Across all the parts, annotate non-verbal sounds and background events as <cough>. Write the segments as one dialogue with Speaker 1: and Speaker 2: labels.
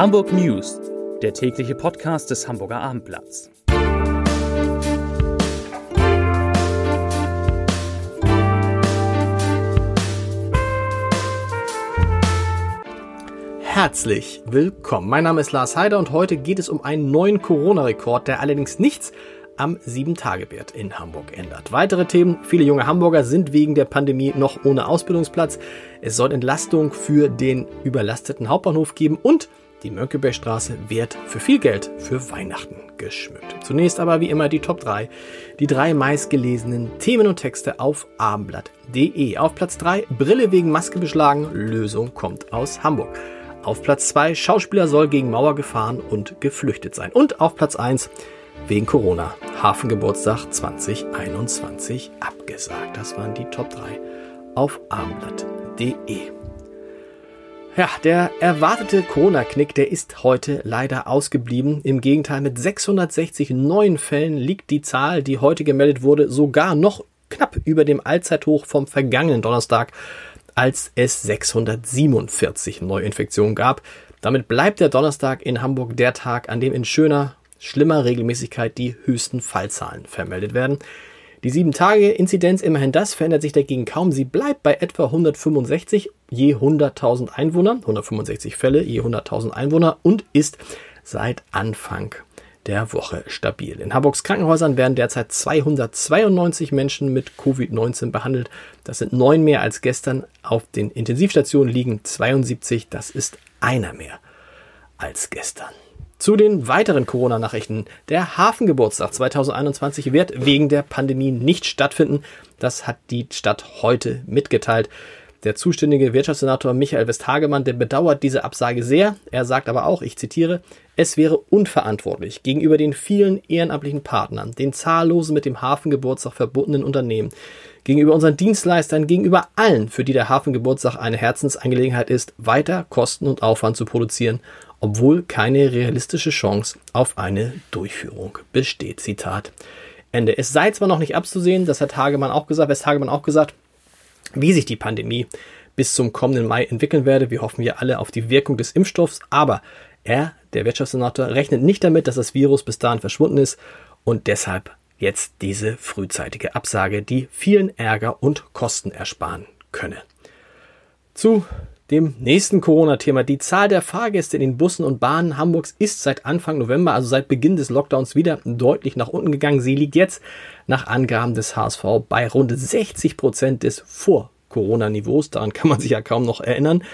Speaker 1: Hamburg News, der tägliche Podcast des Hamburger Abendblatts.
Speaker 2: Herzlich willkommen. Mein Name ist Lars Heider und heute geht es um einen neuen Corona-Rekord, der allerdings nichts am 7-Tage-Wert in Hamburg ändert. Weitere Themen. Viele junge Hamburger sind wegen der Pandemie noch ohne Ausbildungsplatz. Es soll Entlastung für den überlasteten Hauptbahnhof geben und die Mönckebergstraße wird für viel Geld für Weihnachten geschmückt. Zunächst aber wie immer die Top 3. Die drei meistgelesenen Themen und Texte auf abendblatt.de. Auf Platz 3 Brille wegen Maske beschlagen. Lösung kommt aus Hamburg. Auf Platz 2 Schauspieler soll gegen Mauer gefahren und geflüchtet sein. Und auf Platz 1 wegen Corona Hafengeburtstag 2021 abgesagt. Das waren die Top 3 auf abendblatt.de. Ja, der erwartete Corona-Knick, der ist heute leider ausgeblieben. Im Gegenteil, mit 660 neuen Fällen liegt die Zahl, die heute gemeldet wurde, sogar noch knapp über dem Allzeithoch vom vergangenen Donnerstag, als es 647 Neuinfektionen gab. Damit bleibt der Donnerstag in Hamburg der Tag, an dem in schöner, schlimmer Regelmäßigkeit die höchsten Fallzahlen vermeldet werden. Die 7-Tage-Inzidenz, immerhin das, verändert sich dagegen kaum. Sie bleibt bei etwa 165 je 100.000 Einwohner, 165 Fälle je 100.000 Einwohner und ist seit Anfang der Woche stabil. In Hamburgs Krankenhäusern werden derzeit 292 Menschen mit Covid-19 behandelt. Das sind neun mehr als gestern. Auf den Intensivstationen liegen 72. Das ist einer mehr als gestern. Zu den weiteren Corona-Nachrichten. Der Hafengeburtstag 2021 wird wegen der Pandemie nicht stattfinden. Das hat die Stadt heute mitgeteilt. Der zuständige Wirtschaftssenator Michael Westhagemann, der bedauert diese Absage sehr. Er sagt aber auch, ich zitiere, es wäre unverantwortlich gegenüber den vielen ehrenamtlichen Partnern, den zahllosen mit dem Hafengeburtstag verbundenen Unternehmen, gegenüber unseren Dienstleistern, gegenüber allen, für die der Hafengeburtstag eine Herzensangelegenheit ist, weiter Kosten und Aufwand zu produzieren obwohl keine realistische Chance auf eine Durchführung besteht. Zitat Ende. Es sei zwar noch nicht abzusehen, das hat Hagemann auch gesagt, West Hagemann auch gesagt, wie sich die Pandemie bis zum kommenden Mai entwickeln werde. Wir hoffen ja alle auf die Wirkung des Impfstoffs, aber er, der Wirtschaftssenator, rechnet nicht damit, dass das Virus bis dahin verschwunden ist und deshalb jetzt diese frühzeitige Absage, die vielen Ärger und Kosten ersparen könne. Zu dem nächsten Corona-Thema. Die Zahl der Fahrgäste in den Bussen und Bahnen Hamburgs ist seit Anfang November, also seit Beginn des Lockdowns, wieder deutlich nach unten gegangen. Sie liegt jetzt nach Angaben des HSV bei rund 60 Prozent des Vor-Corona-Niveaus. Daran kann man sich ja kaum noch erinnern.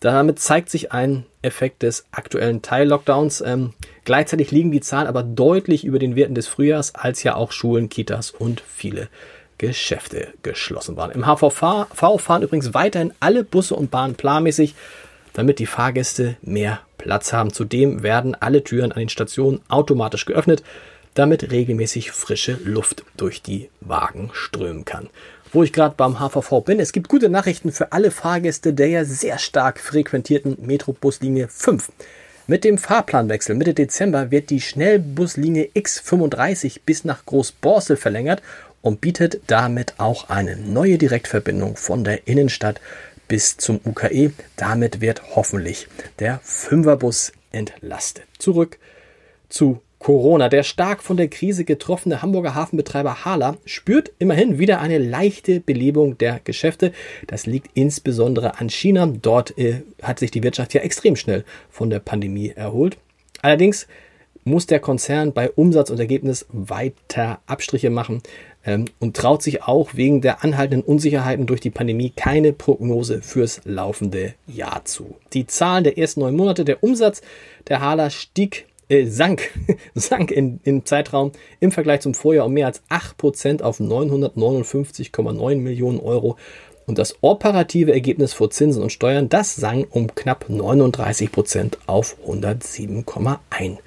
Speaker 2: Damit zeigt sich ein Effekt des aktuellen Teil-Lockdowns. Ähm, gleichzeitig liegen die Zahlen aber deutlich über den Werten des Frühjahrs, als ja auch Schulen, Kitas und viele Geschäfte geschlossen waren. Im HVV fahren übrigens weiterhin alle Busse und Bahnen planmäßig, damit die Fahrgäste mehr Platz haben. Zudem werden alle Türen an den Stationen automatisch geöffnet, damit regelmäßig frische Luft durch die Wagen strömen kann. Wo ich gerade beim HVV bin, es gibt gute Nachrichten für alle Fahrgäste der ja sehr stark frequentierten Metrobuslinie 5. Mit dem Fahrplanwechsel Mitte Dezember wird die Schnellbuslinie X35 bis nach Großborstel verlängert und bietet damit auch eine neue Direktverbindung von der Innenstadt bis zum UKE. Damit wird hoffentlich der Fünferbus entlastet. Zurück zu Corona. Der stark von der Krise getroffene Hamburger Hafenbetreiber Hala spürt immerhin wieder eine leichte Belebung der Geschäfte. Das liegt insbesondere an China. Dort äh, hat sich die Wirtschaft ja extrem schnell von der Pandemie erholt. Allerdings muss der Konzern bei Umsatz und Ergebnis weiter Abstriche machen ähm, und traut sich auch wegen der anhaltenden Unsicherheiten durch die Pandemie keine Prognose fürs laufende Jahr zu. Die Zahlen der ersten neun Monate, der Umsatz der Hala stieg äh, sank, <laughs> sank in, im Zeitraum im Vergleich zum Vorjahr um mehr als 8% auf 959,9 Millionen Euro. Und das operative Ergebnis vor Zinsen und Steuern, das sank um knapp 39% auf 107,1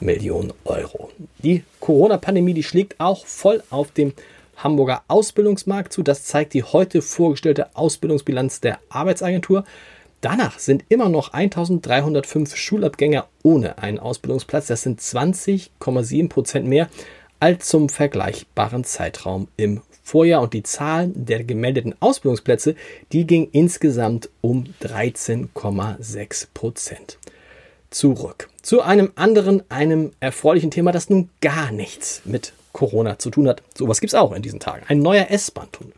Speaker 2: Millionen Euro. Die Corona-Pandemie, die schlägt auch voll auf dem Hamburger Ausbildungsmarkt zu. Das zeigt die heute vorgestellte Ausbildungsbilanz der Arbeitsagentur. Danach sind immer noch 1305 Schulabgänger ohne einen Ausbildungsplatz. Das sind 20,7 Prozent mehr als zum vergleichbaren Zeitraum im Vorjahr. Und die Zahl der gemeldeten Ausbildungsplätze, die ging insgesamt um 13,6 Prozent zurück. Zu einem anderen, einem erfreulichen Thema, das nun gar nichts mit Corona zu tun hat. Sowas gibt es auch in diesen Tagen. Ein neuer S-Bahn-Tunnel.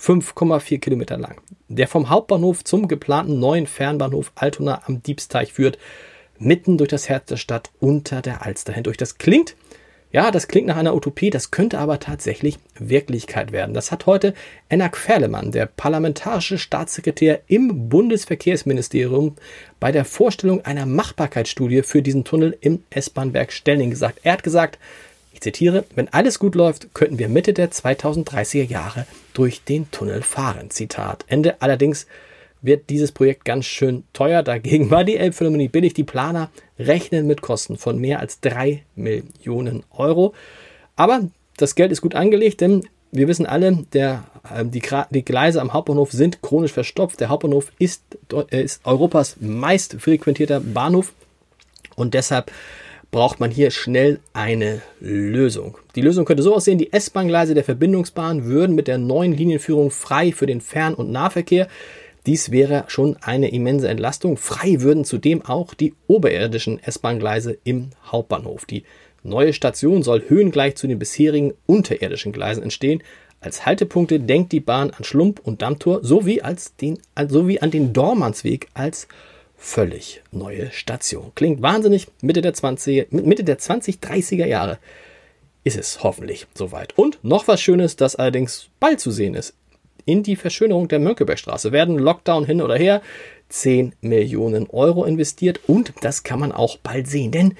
Speaker 2: 5,4 Kilometer lang, der vom Hauptbahnhof zum geplanten neuen Fernbahnhof Altona am Diebsteich führt, mitten durch das Herz der Stadt unter der Alster hindurch. Das klingt ja, das klingt nach einer Utopie, das könnte aber tatsächlich Wirklichkeit werden. Das hat heute Enak Ferlemann, der parlamentarische Staatssekretär im Bundesverkehrsministerium, bei der Vorstellung einer Machbarkeitsstudie für diesen Tunnel im S-Bahnwerk Stelling gesagt. Er hat gesagt, ich zitiere, wenn alles gut läuft, könnten wir Mitte der 2030er Jahre durch den Tunnel fahren. Zitat Ende. Allerdings wird dieses Projekt ganz schön teuer. Dagegen war die Elbphilharmonie billig. Die Planer rechnen mit Kosten von mehr als drei Millionen Euro. Aber das Geld ist gut angelegt, denn wir wissen alle, der, äh, die, die, Gleise am Hauptbahnhof sind chronisch verstopft. Der Hauptbahnhof ist, äh, ist Europas meist frequentierter Bahnhof und deshalb braucht man hier schnell eine Lösung. Die Lösung könnte so aussehen, die S-Bahn-Gleise der Verbindungsbahn würden mit der neuen Linienführung frei für den Fern- und Nahverkehr dies wäre schon eine immense Entlastung. Frei würden zudem auch die oberirdischen S-Bahn-Gleise im Hauptbahnhof. Die neue Station soll höhengleich zu den bisherigen unterirdischen Gleisen entstehen. Als Haltepunkte denkt die Bahn an Schlump und Dammtor sowie, als den, sowie an den Dormansweg als völlig neue Station. Klingt wahnsinnig. Mitte der 20, Mitte der 20, 30er Jahre ist es hoffentlich soweit. Und noch was Schönes, das allerdings bald zu sehen ist in die Verschönerung der Mönckebergstraße werden Lockdown hin oder her 10 Millionen Euro investiert und das kann man auch bald sehen, denn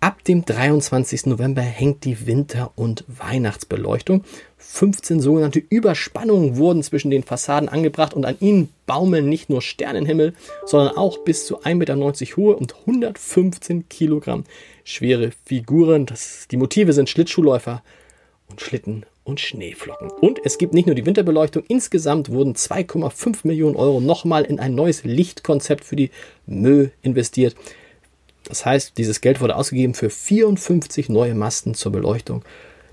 Speaker 2: ab dem 23. November hängt die Winter- und Weihnachtsbeleuchtung. 15 sogenannte Überspannungen wurden zwischen den Fassaden angebracht und an ihnen baumeln nicht nur Sternenhimmel, sondern auch bis zu 1,90 Meter hohe und 115 Kilogramm schwere Figuren. Das, die Motive sind Schlittschuhläufer und Schlitten und Schneeflocken. Und es gibt nicht nur die Winterbeleuchtung, insgesamt wurden 2,5 Millionen Euro nochmal in ein neues Lichtkonzept für die Mö investiert. Das heißt, dieses Geld wurde ausgegeben für 54 neue Masten zur Beleuchtung,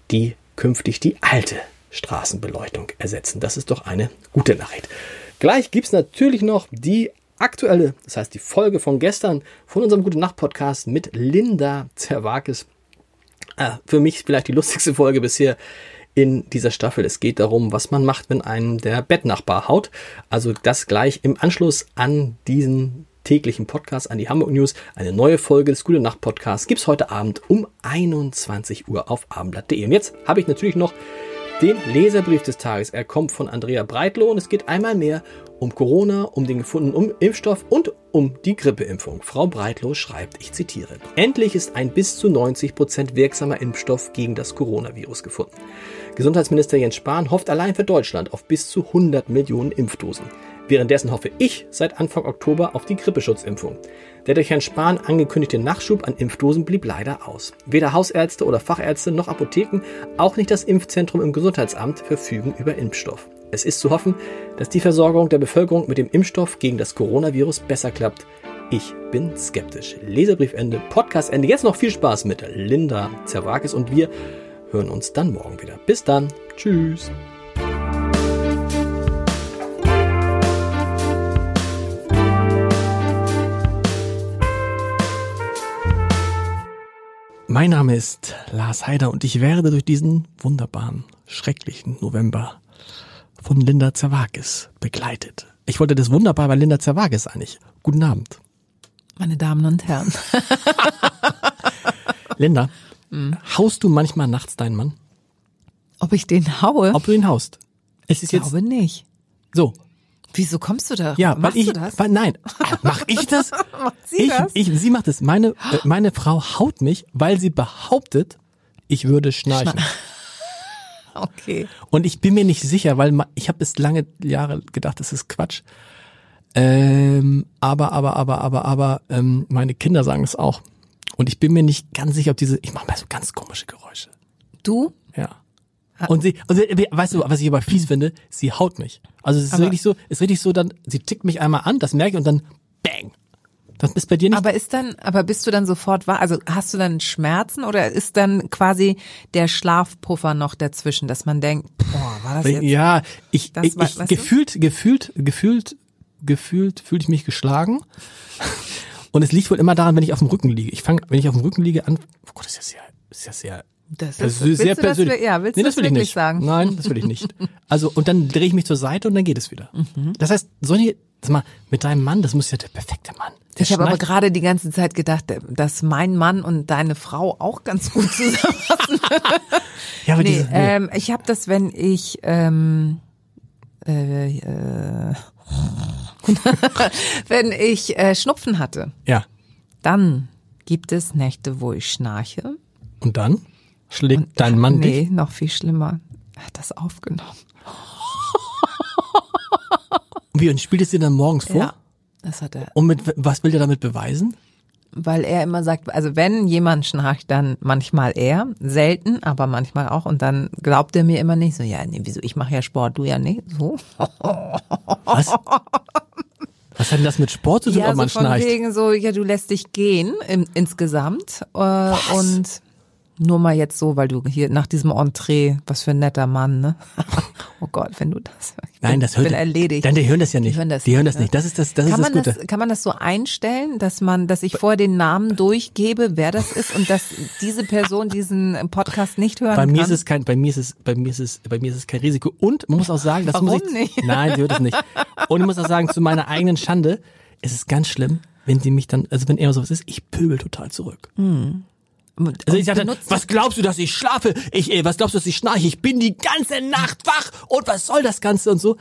Speaker 2: die künftig die alte Straßenbeleuchtung ersetzen. Das ist doch eine gute Nachricht. Gleich gibt es natürlich noch die aktuelle, das heißt die Folge von gestern von unserem Gute Nacht Podcast mit Linda Zerwakis. Ah, für mich vielleicht die lustigste Folge bisher in dieser Staffel. Es geht darum, was man macht, wenn einem der Bettnachbar haut. Also das gleich im Anschluss an diesen täglichen Podcast, an die Hamburg News. Eine neue Folge des Gute Nacht Podcasts gibt's heute Abend um 21 Uhr auf abendblatt.de. Und jetzt habe ich natürlich noch den Leserbrief des Tages. Er kommt von Andrea Breitloh und es geht einmal mehr um Corona, um den gefundenen Impfstoff und um die Grippeimpfung. Frau Breitloh schreibt, ich zitiere, Endlich ist ein bis zu 90 Prozent wirksamer Impfstoff gegen das Coronavirus gefunden. Gesundheitsminister Jens Spahn hofft allein für Deutschland auf bis zu 100 Millionen Impfdosen. Währenddessen hoffe ich seit Anfang Oktober auf die Grippeschutzimpfung. Der durch Herrn Spahn angekündigte Nachschub an Impfdosen blieb leider aus. Weder Hausärzte oder Fachärzte noch Apotheken, auch nicht das Impfzentrum im Gesundheitsamt verfügen über Impfstoff. Es ist zu hoffen, dass die Versorgung der Bevölkerung mit dem Impfstoff gegen das Coronavirus besser klappt. Ich bin skeptisch. Leserbriefende, Podcastende. Jetzt noch viel Spaß mit Linda Zerwakis und wir hören uns dann morgen wieder. Bis dann. Tschüss. Mein Name ist Lars Heider und ich werde durch diesen wunderbaren, schrecklichen November von Linda Zerwakis begleitet. Ich wollte das wunderbar bei Linda Zerwakis eigentlich. Guten Abend.
Speaker 3: Meine Damen und Herren. <laughs>
Speaker 2: Linda, mhm. haust du manchmal nachts deinen Mann?
Speaker 3: Ob ich den haue?
Speaker 2: Ob du ihn haust?
Speaker 3: Es ist ich glaube jetzt, nicht.
Speaker 2: So,
Speaker 3: Wieso kommst du da?
Speaker 2: Ja, Machst weil ich, du das? Weil, nein, mach ich <laughs> das? macht sie ich, das? Ich, sie macht es. Meine, äh, meine Frau haut mich, weil sie behauptet, ich würde schnarchen. Schna <laughs>
Speaker 3: okay.
Speaker 2: Und ich bin mir nicht sicher, weil ich habe bis lange Jahre gedacht, das ist Quatsch. Ähm, aber, aber, aber, aber, aber, ähm, meine Kinder sagen es auch. Und ich bin mir nicht ganz sicher, ob diese, ich mache mal so ganz komische Geräusche.
Speaker 3: Du?
Speaker 2: Ja. Und sie, und sie, weißt du, was ich aber fies finde? Sie haut mich. Also es ist aber wirklich so, ist richtig so, dann, sie tickt mich einmal an, das merke ich und dann bang. Das ist bei dir nicht.
Speaker 3: Aber ist dann, aber bist du dann sofort wach? Also hast du dann Schmerzen oder ist dann quasi der Schlafpuffer noch dazwischen, dass man denkt, boah, war das jetzt?
Speaker 2: Ja, ich, ich, ich gefühlt, gefühlt, gefühlt, gefühlt fühle ich mich geschlagen. <laughs> Und es liegt wohl immer daran, wenn ich auf dem Rücken liege. Ich fange, wenn ich auf dem Rücken liege, an. Oh Gott, das ist ja sehr, ist ja sehr
Speaker 3: Das ist, willst
Speaker 2: sehr persönlich.
Speaker 3: ja, willst
Speaker 2: nee, das will ich nicht
Speaker 3: sagen?
Speaker 2: Nein, das will ich nicht. Also und dann drehe ich mich zur Seite und dann geht es wieder.
Speaker 3: Mhm.
Speaker 2: Das heißt, Sonja, sag mal, mit deinem Mann, das muss ja der perfekte Mann. Der
Speaker 3: Ich habe aber gerade die ganze Zeit gedacht, dass mein Mann und deine Frau auch ganz gut <laughs> zusammenpassen.
Speaker 2: ja, aber
Speaker 3: nee,
Speaker 2: diese, nee.
Speaker 3: ähm, ich habe das, wenn ich ähm, äh, äh, <laughs> wenn ich äh, Schnupfen hatte,
Speaker 2: ja.
Speaker 3: dann gibt es Nächte, wo ich schnarche.
Speaker 2: Und dann schlägt dein Mann
Speaker 3: nee,
Speaker 2: dich.
Speaker 3: noch viel schlimmer. Er hat das aufgenommen.
Speaker 2: Wie und spielt es dir dann morgens vor?
Speaker 3: Ja, das hat er.
Speaker 2: Und mit was will der damit beweisen?
Speaker 3: Weil er immer sagt, also wenn jemand schnarcht, dann manchmal er, selten, aber manchmal auch. Und dann glaubt er mir immer nicht so, ja, nee, wieso, ich mache ja Sport, du ja nicht. So.
Speaker 2: Was? Was hat denn das mit Sport zu tun,
Speaker 3: ja,
Speaker 2: ob man
Speaker 3: so von
Speaker 2: schnarcht?
Speaker 3: wegen so, ja, du lässt dich gehen im, insgesamt. Äh, und nur mal jetzt so, weil du hier nach diesem Entree, was für ein netter Mann, ne? <laughs> oh Gott, wenn du das. Ich
Speaker 2: Nein,
Speaker 3: bin,
Speaker 2: das hört
Speaker 3: bin erledigt.
Speaker 2: Nein, die hören das ja nicht.
Speaker 3: Die hören das
Speaker 2: die hören
Speaker 3: nicht,
Speaker 2: das nicht. Das ist das, das
Speaker 3: kann
Speaker 2: ist das
Speaker 3: man
Speaker 2: Gute.
Speaker 3: das, kann man das so einstellen, dass man, dass ich vorher den Namen durchgebe, wer das ist und dass diese Person diesen Podcast nicht hören
Speaker 2: bei
Speaker 3: kann?
Speaker 2: mir ist es kein, bei mir ist es, bei mir ist es, bei mir ist es kein Risiko. Und man muss auch sagen, das muss
Speaker 3: Warum
Speaker 2: ich,
Speaker 3: nicht?
Speaker 2: nein, sie hört es nicht. Und ich muss auch sagen, zu meiner eigenen Schande, es ist ganz schlimm, wenn sie mich dann, also wenn er sowas ist, ich pöbel total zurück.
Speaker 3: Und-
Speaker 2: Also ich
Speaker 3: benutzt-
Speaker 2: was glaubst du, dass ich schlafe? Ich, äh, was glaubst du, dass ich schnarche? Ich bin die ganze Nacht wach und was soll das Ganze und so.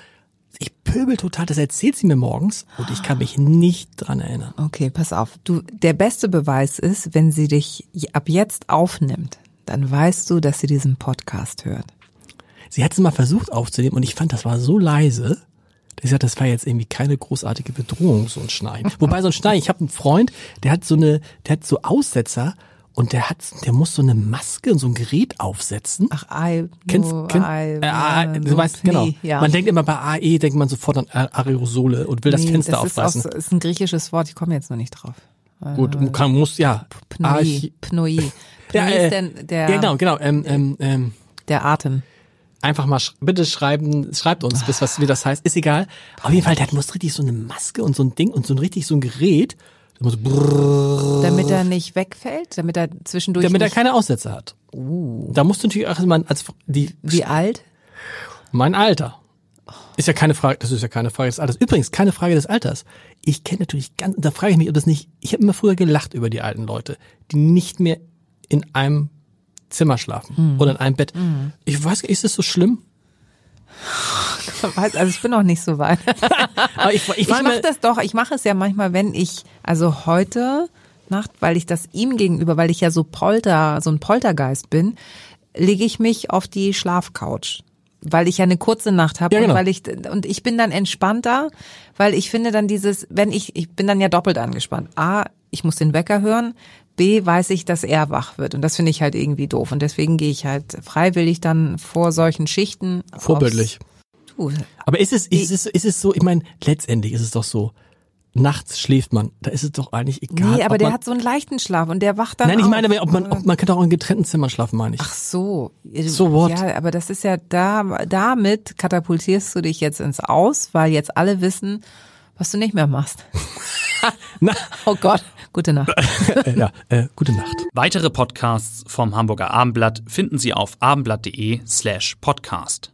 Speaker 2: Ich pöbel total, das erzählt sie mir morgens und ich kann mich nicht dran erinnern.
Speaker 3: Okay, pass auf. Du, der beste Beweis ist, wenn sie dich ab jetzt aufnimmt, dann weißt du, dass sie diesen Podcast hört.
Speaker 2: Sie hat es mal versucht aufzunehmen und ich fand, das war so leise. dass Ich sagte, das war jetzt irgendwie keine großartige Bedrohung, so ein Schnarchen. <laughs> Wobei so ein Schnarchen, ich habe einen Freund, der hat so eine, der hat so Aussetzer und der hat, der muss so eine Maske und so ein Gerät aufsetzen.
Speaker 3: Ach, I,
Speaker 2: Kennst,
Speaker 3: no,
Speaker 2: kenn,
Speaker 3: I,
Speaker 2: äh,
Speaker 3: äh,
Speaker 2: du
Speaker 3: no,
Speaker 2: weißt,
Speaker 3: nee,
Speaker 2: genau.
Speaker 3: Ja.
Speaker 2: Man denkt immer bei AE, denkt man sofort an Aerosole und will das
Speaker 3: Nee,
Speaker 2: Fenster
Speaker 3: das ist, aus,
Speaker 2: aufreißen.
Speaker 3: ist ein griechisches Wort, ich komme jetzt noch nicht drauf.
Speaker 2: Gut, man kann, muss, ja.
Speaker 3: Pnoi. Pnoi. <laughs> Pnoi
Speaker 2: Ja, äh,
Speaker 3: ist der, der,
Speaker 2: ja, genau, genau. Ähm, ähm, ähm,
Speaker 3: der Atem.
Speaker 2: einfach mal sch bitte schreiben, schreibt uns, bis was wie das heißt, ist egal. Auf jeden Fall, der muss richtig so eine Maske und so ein Ding und so ein richtig so ein Gerät, muss brrrr,
Speaker 3: Damit er nicht wegfällt, damit er zwischendurch
Speaker 2: damit er keine Aussätze hat. Da musst du natürlich auch mal als die
Speaker 3: Wie alt?
Speaker 2: mein Alter. Ist ja keine Frage, das ist ja keine Frage des Alters. Übrigens, keine Frage des Alters. Ich kenne natürlich ganz, da frage ich mich, ob das nicht, ich habe immer früher gelacht über die alten Leute, die nicht mehr in einem Zimmer schlafen oder in einem Bett. Ich weiß, ist das so schlimm? <laughs>
Speaker 3: Weiß- Also ich bin noch nicht so weit. <laughs>
Speaker 2: Aber ich, ich,
Speaker 3: Ich mache das doch, ich mache es ja manchmal, wenn ich, also heute Nacht, weil ich das ihm gegenüber, weil ich ja so Polter, so ein Poltergeist bin, lege ich mich auf die Schlafcouch. Weil ich ja eine kurze Nacht habe
Speaker 2: Ja, genau.
Speaker 3: und weil ich und ich bin dann entspannter, weil ich finde dann dieses, wenn ich, ich bin dann ja doppelt angespannt. A, ich muss den Wecker hören, B, weiß ich, dass er wach wird. Und das finde ich halt irgendwie doof. Und deswegen gehe ich halt freiwillig dann vor solchen Schichten. aufs-
Speaker 2: vorbildlich.
Speaker 3: Du,
Speaker 2: Aber ist es, ist es, ist es so, ich meine, letztendlich ist es doch so, nachts schläft man, da ist es doch eigentlich egal.
Speaker 3: Nee, aber der
Speaker 2: man,
Speaker 3: hat so einen leichten Schlaf und der wacht dann
Speaker 2: Nein, ich
Speaker 3: auf.
Speaker 2: meine, ob man, ob man könnte auch in getrennten Zimmern schlafen, meine ich.
Speaker 3: Ach so.
Speaker 2: So what?
Speaker 3: Ja, aber das ist ja da, damit katapultierst du dich jetzt ins Aus, weil jetzt alle wissen, was du nicht mehr machst. <laughs>
Speaker 2: Na, <laughs>
Speaker 3: Oh Gott, gute Nacht. <laughs>
Speaker 2: äh, ja, äh, gute Nacht.
Speaker 1: Weitere Podcasts vom Hamburger Abendblatt finden Sie auf abendblatt.de slash podcast.